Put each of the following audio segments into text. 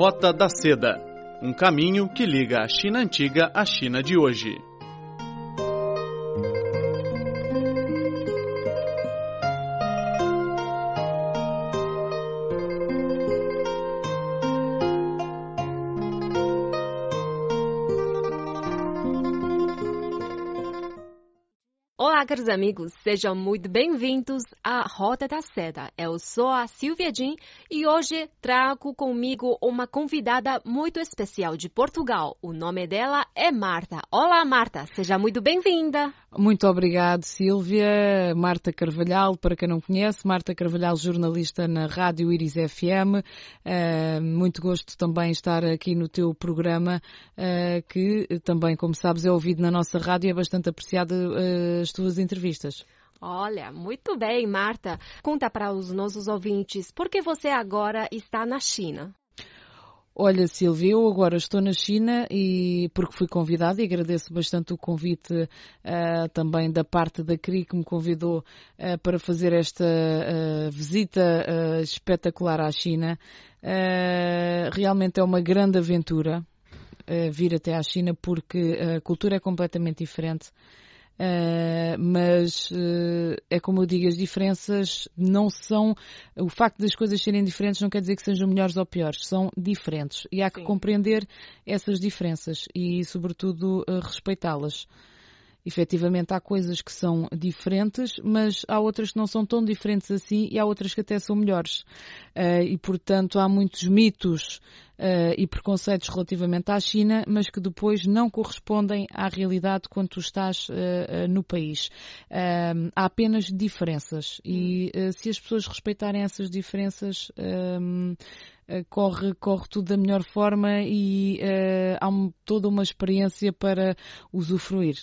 Rota da Seda um caminho que liga a China antiga à China de hoje. Olá, caros amigos, sejam muito bem-vindos à Rota da Seda. Eu sou a Silvia Jin e hoje trago comigo uma convidada muito especial de Portugal. O nome dela é Marta. Olá, Marta, seja muito bem-vinda. Muito obrigado, Silvia. Marta Carvalhal, para quem não conhece, Marta Carvalhal, jornalista na Rádio Iris FM. Uh, muito gosto também estar aqui no teu programa, uh, que também, como sabes, é ouvido na nossa rádio e é bastante apreciado uh, as tuas entrevistas. Olha, muito bem, Marta. Conta para os nossos ouvintes, por que você agora está na China? Olha, Silvia, eu agora estou na China e porque fui convidada e agradeço bastante o convite uh, também da parte da CRI que me convidou uh, para fazer esta uh, visita espetacular à China. realmente é uma grande aventura vir até à China porque a cultura é completamente diferente. Uh, mas uh, é como eu digo, as diferenças não são. O facto das coisas serem diferentes não quer dizer que sejam melhores ou piores, são diferentes. E há que Sim. compreender essas diferenças e, sobretudo, uh, respeitá-las. Efetivamente, há coisas que são diferentes, mas há outras que não são tão diferentes assim e há outras que até são melhores. e, portanto, há muitos mitos uh, e preconceitos relativamente à China, mas que depois não correspondem à realidade quando tu estás uh, no país. há apenas diferenças e se as pessoas respeitarem essas diferenças, corre, corre tudo da melhor forma e há um, toda uma experiência para usufruir.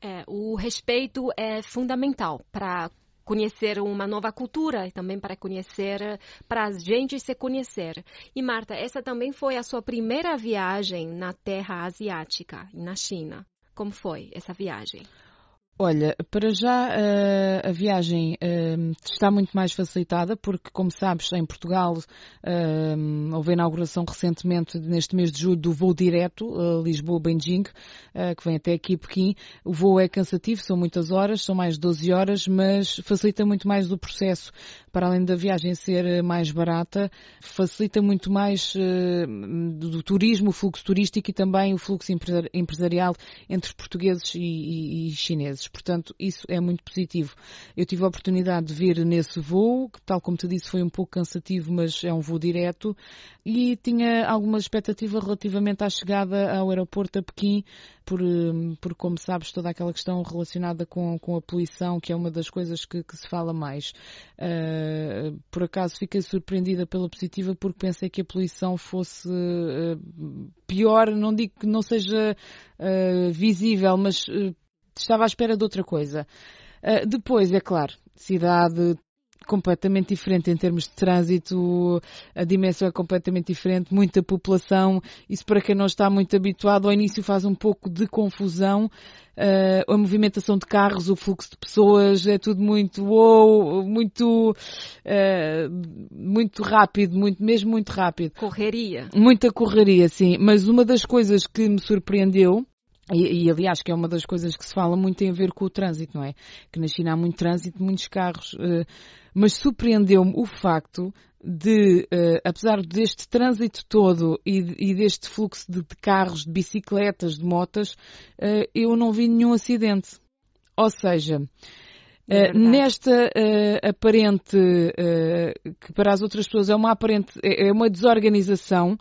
É, o respeito é fundamental para conhecer uma nova cultura e também para conhecer, para a gente se conhecer. E Marta, essa também foi a sua primeira viagem na terra asiática, na China. Como foi essa viagem? Olha, para já uh, a viagem uh, está muito mais facilitada porque, como sabes, em Portugal uh, houve a inauguração recentemente, neste mês de julho, do voo direto Lisboa-Beijing, que vem até aqui Pequim. O voo é cansativo, são muitas horas, são mais de 12 horas, mas facilita muito mais o processo. Para além da viagem ser mais barata, facilita muito mais do turismo, o fluxo turístico e também o fluxo empresarial entre portugueses e, e, portanto, isso é muito positivo. Eu tive a oportunidade de vir nesse voo, que, tal como te disse, foi um pouco cansativo, mas é um voo direto, e tinha alguma expectativa relativamente à chegada ao aeroporto a Pequim, por, hum, por como sabes, toda aquela questão relacionada com, com a poluição, que é uma das coisas que, que se fala mais. Uh, por acaso fiquei surpreendida pela positiva porque pensei que a poluição fosse uh, pior, não digo que não seja uh, visível, mas estava à espera de outra coisa. Uh, depois, é claro, cidade completamente diferente em termos de trânsito, a dimensão é completamente diferente, muita população, isso para quem não está muito habituado, ao início faz um pouco de confusão, uh, a movimentação de carros, o fluxo de pessoas, é tudo muito wow, muito, uh, muito rápido, muito, mesmo muito rápido. Correria. Muita correria, sim, mas uma das coisas que me surpreendeu e, e, aliás, que é uma das coisas que se fala muito tem a ver com o trânsito, não é? Que na China há muito trânsito, muitos carros, uh, mas surpreendeu-me o facto de, uh, apesar deste trânsito todo e, e deste fluxo de, de, carros, de bicicletas, de motas, uh, eu não vi nenhum acidente. Ou seja, é nesta aparente, que para as outras pessoas é uma aparente, é, é uma desorganização,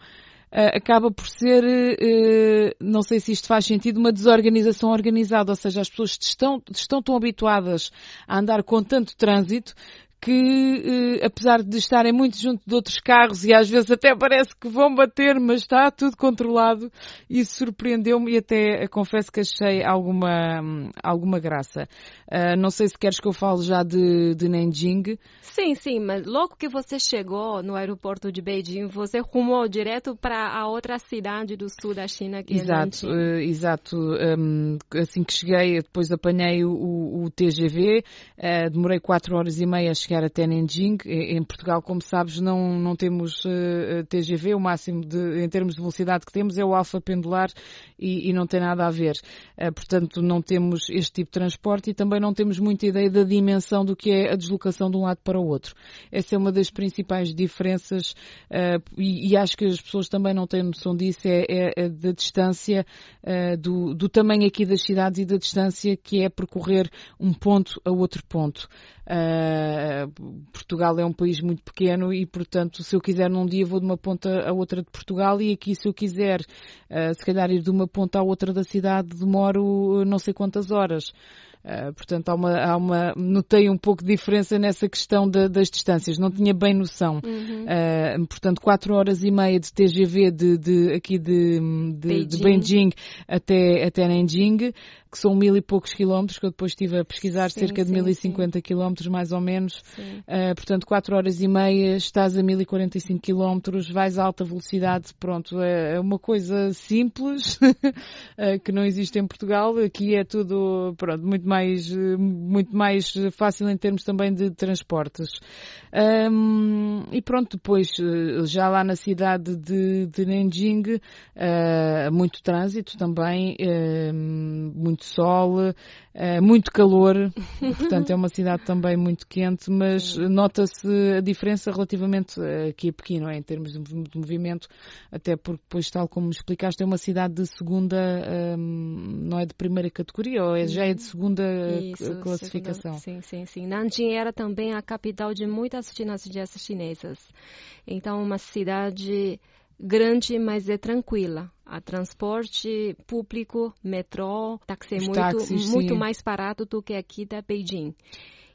acaba por ser, uh, não sei se isto faz sentido, uma desorganização organizada, ou seja, as pessoas estão, estão tão habituadas a andar com tanto trânsito que, eh, apesar de estarem muito junto de outros carros e às vezes até parece que vão bater, mas está tudo controlado, isso surpreendeu-me e até eh, confesso que achei alguma, alguma graça. Uh, não sei se queres que eu fale já de, de Nanjing. Sim, sim, mas logo que você chegou no aeroporto de Beijing, você rumou direto para a outra cidade do sul da China que é exato, é uh, Exato, um, assim que cheguei, depois apanhei o, o TGV, uh, demorei quatro horas e meia a chegar quer até Nanjing. Em Portugal, como sabes, não, não temos TGV, o máximo de, em termos de velocidade que temos é o alfa pendular e, e não tem nada a ver. Portanto, não temos este tipo de transporte e também não temos muita ideia da dimensão do que é a deslocação de um lado para o outro. Essa é uma das principais diferenças e, e acho que as pessoas também não têm noção disso, é, é, é da distância, do, do tamanho aqui das cidades e da distância que é percorrer um ponto a outro ponto. Uh, Portugal é um país muito pequeno e, portanto, se eu quiser num dia vou de uma ponta a outra de Portugal e aqui se eu quiser, uh, se calhar ir de uma ponta à outra da cidade demoro não sei quantas horas. Uh, portanto, há uma, há uma, notei um pouco de diferença nessa questão de, das distâncias, não tinha bem noção. Uhum. Uh, portanto, 4 horas e meia de TGV de, de aqui de, de, Beijing. de Beijing até, até Nanjing que são mil e poucos quilómetros, que eu depois estive a pesquisar, sim, cerca de mil e cinquenta quilómetros mais ou menos. Uh, portanto, quatro horas e meia, estás a mil e quarenta e cinco quilómetros, vais a alta velocidade, pronto, é, é uma coisa simples, que não existe em Portugal. Aqui é tudo, pronto, muito mais, muito mais fácil em termos também de transportes. Um, e pronto, depois, eh, já lá na cidade de, de Nanjing, uh, muito trânsito também, uh, muito sol, uh, muito calor, portanto é uma cidade também muito quente, mas nota-se a diferença relativamente aqui a Pequim, não é? Em termos de, de, movimento, até porque depois, tal como explicaste, é uma cidade de segunda, um, não é de primeira categoria, ou é, já é de segunda Isso, classificação. Segunda, sim, sim, sim. Nanjing era também a capital de muitas dinastia chinesas. Então, uma cidade grande, mas é tranquila. A transporte público, metrô, táxi é muito, táxis, muito mais barato do que aqui da Beijing.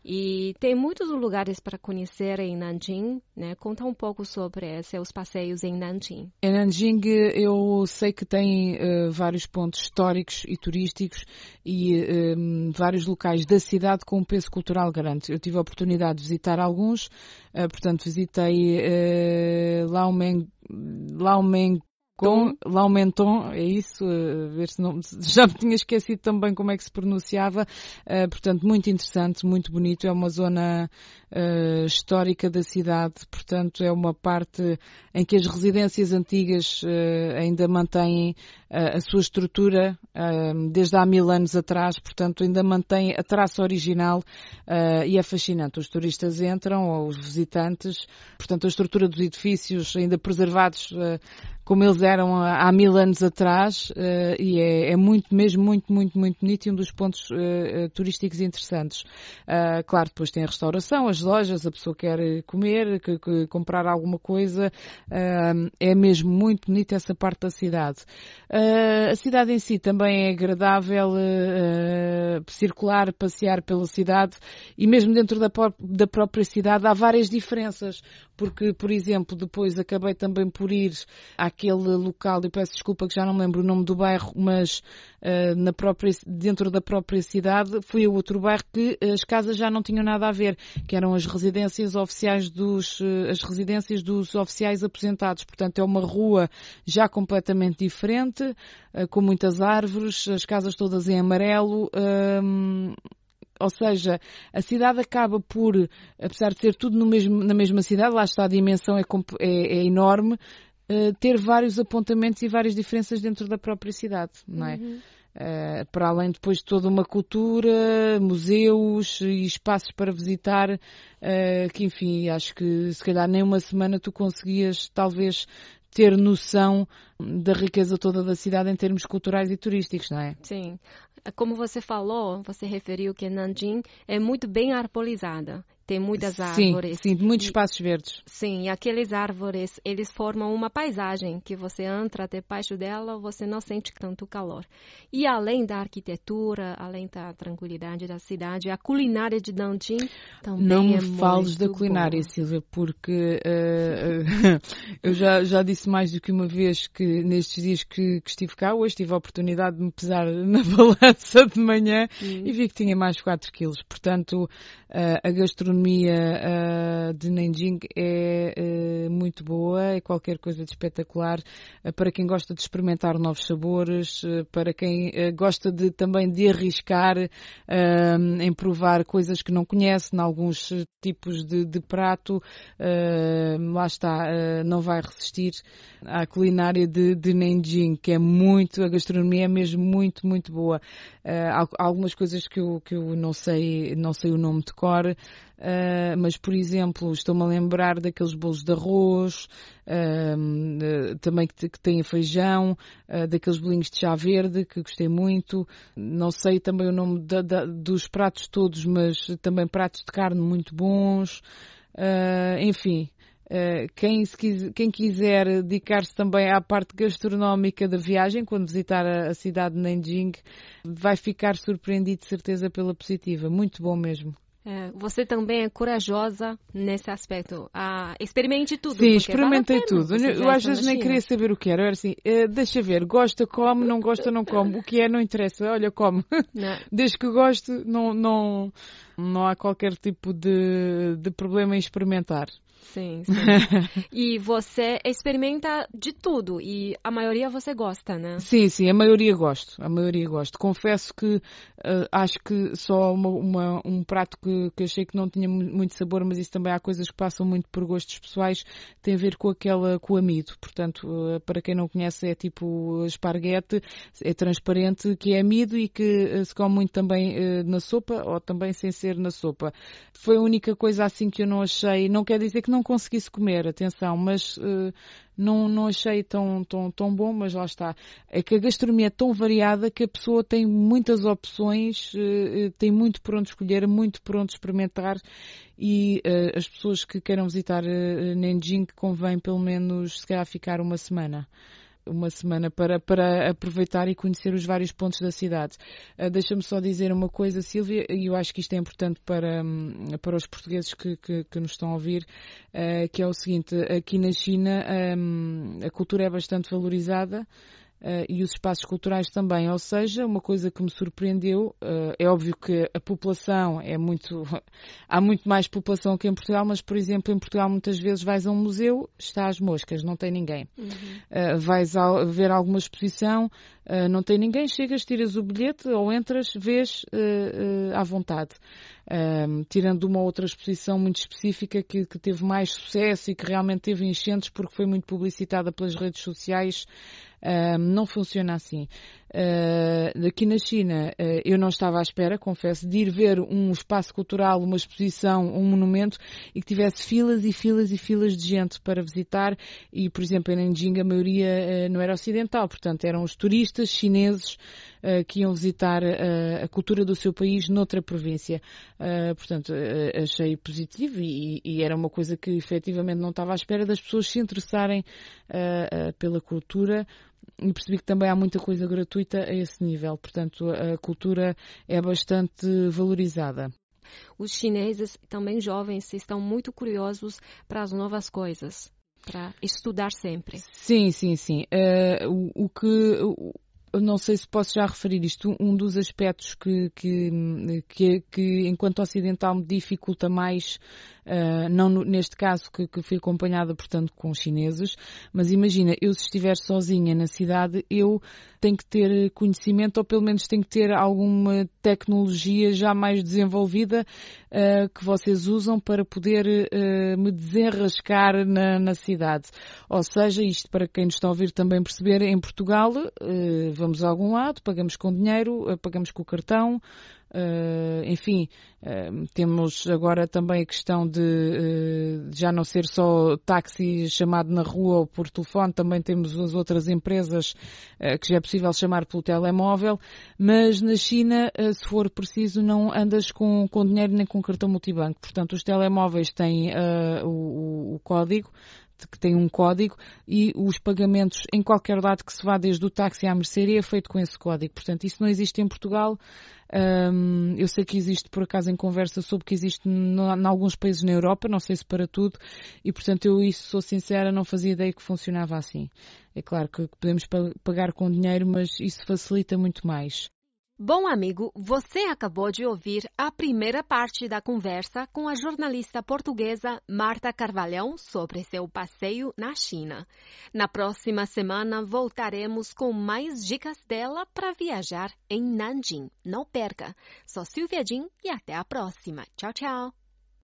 E tem muitos lugares para conhecer em Nanjing, né? Conta um pouco sobre seus passeios em Nanjing. Em Nanjing eu sei que tem uh, vários pontos históricos e turísticos e uh, vários locais da cidade com um peso cultural grande. Eu tive a oportunidade de visitar alguns, uh, portanto visitei uh, Laomeng, Laomeng com Laumenton, é isso, ver se não, já me tinha esquecido também como é que se pronunciava, uh, portanto muito interessante, muito bonito, é uma zona uh, histórica da cidade, portanto é uma parte em que as residências antigas uh, ainda mantêm a sua estrutura desde há mil anos atrás, portanto ainda mantém a traça original e é fascinante. Os turistas entram, ou os visitantes, portanto a estrutura dos edifícios ainda preservados como eles eram há mil anos atrás uh, e é, é, muito, mesmo muito, muito, muito bonito e um dos pontos uh, turísticos interessantes. Uh, claro, depois tem a restauração, as lojas, a pessoa quer comer, que, que comprar alguma coisa, é mesmo muito bonita essa parte da cidade. a cidade em si também é agradável circular, passear pela cidade e mesmo dentro da, da própria cidade há várias diferenças, porque, por exemplo, depois acabei também por ir à aquele local, eu peço desculpa que já não lembro o nome do bairro, mas uh, na própria, dentro da própria cidade, foi o outro bairro que as casas já não tinham nada a ver, que eram as residências oficiais dos, uh, as residências dos oficiais aposentados. Portanto, é uma rua já completamente diferente, uh, com muitas árvores, as casas todas em amarelo. Ehm, ou seja, a cidade acaba por, apesar de ser tudo mesmo, na mesma cidade, lá está a dimensão é, é, é enorme, uh, ter vários apontamentos e várias diferenças dentro da própria cidade, não é? Uhum. Uh, para além depois de toda uma cultura, museus e espaços para visitar, uh, que enfim, acho que se calhar nem uma semana tu conseguias talvez ter noção da riqueza toda da cidade em termos culturais e turísticos, não é? Sim. Como você falou, você referiu que Nanjing é muito bem arborizada tem muitas árvores. Sim, sim muitos espaços verdes. Sim, e aqueles árvores, eles formam uma paisagem que você entra debaixo dela, você não sente tanto calor. E além da arquitetura, além da tranquilidade da cidade, a culinária de Nanjing também não me é fales da culinária, boa. Silvia, porque uh, eu já, já disse mais do que uma vez que nestes dias que, que estive cá, hoje tive a oportunidade de me pesar na balança de manhã hum. e vi que tinha mais 4 quilos. Portanto, uh, a gastronomia gastronomia uh, de Nanjing é uh, muito boa, é qualquer coisa de espetacular para quem gosta de experimentar novos sabores, para quem gosta de também de arriscar em provar coisas que não conhece, em alguns tipos de, de prato, lá está, não vai resistir à culinária de, de Nanjing, que é muito, a gastronomia é mesmo muito, muito boa. há algumas coisas que eu, que eu não sei, não sei o nome de cor, Uh, mas, por exemplo, estou-me a lembrar daqueles bolos de arroz, uh, também que, que têm feijão, uh, daqueles bolinhos de chá verde, que gostei muito. Não sei também o nome da, da, dos pratos todos, mas também pratos de carne muito bons. enfim, quem, quiser, quem, quiser dedicar-se também à parte gastronómica da viagem, quando visitar a, a cidade de Nanjing, vai ficar surpreendido de certeza pela positiva. Muito bom mesmo. É, você também é corajosa nesse aspecto. Ah, experimente tudo. Sim, experimentei tudo. Eu às vezes nem queria saber o que era. Eu era assim, uh, deixa ver, gosta, come, não gosta, não come. O que é, não interessa. Olha, come. Desde que goste, não, não, não há qualquer tipo de, de problema em experimentar. Sim, sim. e você experimenta de tudo e a maioria você gosta, né? Sim, sim, a maioria gosto. A maioria gosto. Confesso que uh, acho que só uma, uma, um prato que, que achei que não tinha muito sabor, mas isso também há coisas que passam muito por gostos pessoais, tem a ver com aquela, com o amido. Portanto, uh, para quem não conhece, é tipo esparguete, é transparente, que é amido e que uh, se come muito também na sopa ou também sem ser na sopa. Foi a única coisa assim que eu não achei, não quer dizer que não conseguisse comer, atenção, mas uh, não, não achei tão, tão, tão bom, mas lá está. É que a gastronomia é tão variada que a pessoa tem muitas opções, uh, tem muito por onde escolher, muito por onde experimentar e uh, as pessoas que queiram visitar uh, Nanjing convém pelo menos se calhar ficar uma semana uma semana para, para aproveitar e conhecer os vários pontos da cidade. Uh, Deixa-me só dizer uma coisa, Silvia, e eu acho que isto é importante para, hum, para os portugueses que, que, que nos estão a ouvir, uh, que é o seguinte, aqui na China um, a cultura é bastante valorizada, Uh, e os espaços culturais também. Ou seja, uma coisa que me surpreendeu, uh, é óbvio que a população é muito. há muito mais população que em Portugal, mas, por exemplo, em Portugal muitas vezes vais a um museu, está às moscas, não tem ninguém. Uhum. Uh, vais a ver alguma exposição, não tem ninguém, chegas, tiras o bilhete ou entras, vês à vontade. Tirando uma outra exposição muito específica que, que, teve mais sucesso e que realmente teve enchentes porque foi muito publicitada pelas redes sociais, não funciona assim. Uh, aqui na China, uh, eu não estava à espera, confesso, de ir ver um espaço cultural, uma exposição, um monumento e que tivesse filas e filas e filas de gente para visitar. E, por exemplo, em Nanjing a maioria uh, não era ocidental, portanto, eram os turistas chineses que iam visitar a cultura do seu país noutra província. portanto, achei positivo e, e, era uma coisa que efetivamente não estava à espera das pessoas se interessarem pela cultura e percebi que também há muita coisa gratuita a esse nível. Portanto, a cultura é bastante valorizada. Os chineses, também jovens, estão muito curiosos para as novas coisas, para estudar sempre. Sim, sim, sim. Uh, o, o, que. O, não sei se posso já referir isto, um dos aspectos que, que, que, que enquanto ocidental me dificulta mais uh, não no, neste caso que, que fui acompanhada, portanto, com chineses, mas imagina, eu se estiver sozinha na cidade, eu tenho que ter conhecimento ou pelo menos tenho que ter alguma tecnologia já mais desenvolvida uh, que vocês usam para poder uh, me desenrascar na, na, cidade. Ou seja, isto para quem nos está a ouvir também perceber, em Portugal vamos a algum lado, pagamos com dinheiro, pagamos com o cartão, Uh, enfim, uh, temos agora também a questão de uh, já não ser só táxi chamado na rua ou por telefone, também temos as outras empresas que já é possível chamar pelo telemóvel, mas na China, se for preciso, não andas com, com dinheiro nem com cartão multibanco. Portanto, os telemóveis têm o, o código, que tem um código e os pagamentos em qualquer lado que se vá desde o táxi à mercearia é feito com esse código. Portanto, isso não existe em Portugal. Um, eu sei que existe, por acaso, em conversa sobre que existe em alguns países na Europa, não sei se para tudo, e portanto eu, isso sou sincera, não fazia ideia que funcionava assim. É claro que podemos pagar com dinheiro, mas isso facilita muito mais. Bom amigo, você acabou de ouvir a primeira parte da conversa com a jornalista portuguesa Marta Carvalhão sobre seu passeio na China. Na próxima semana voltaremos com mais dicas dela para viajar em Nanjing. Não perca! Sou Silvia Jin e até a próxima. Tchau, tchau!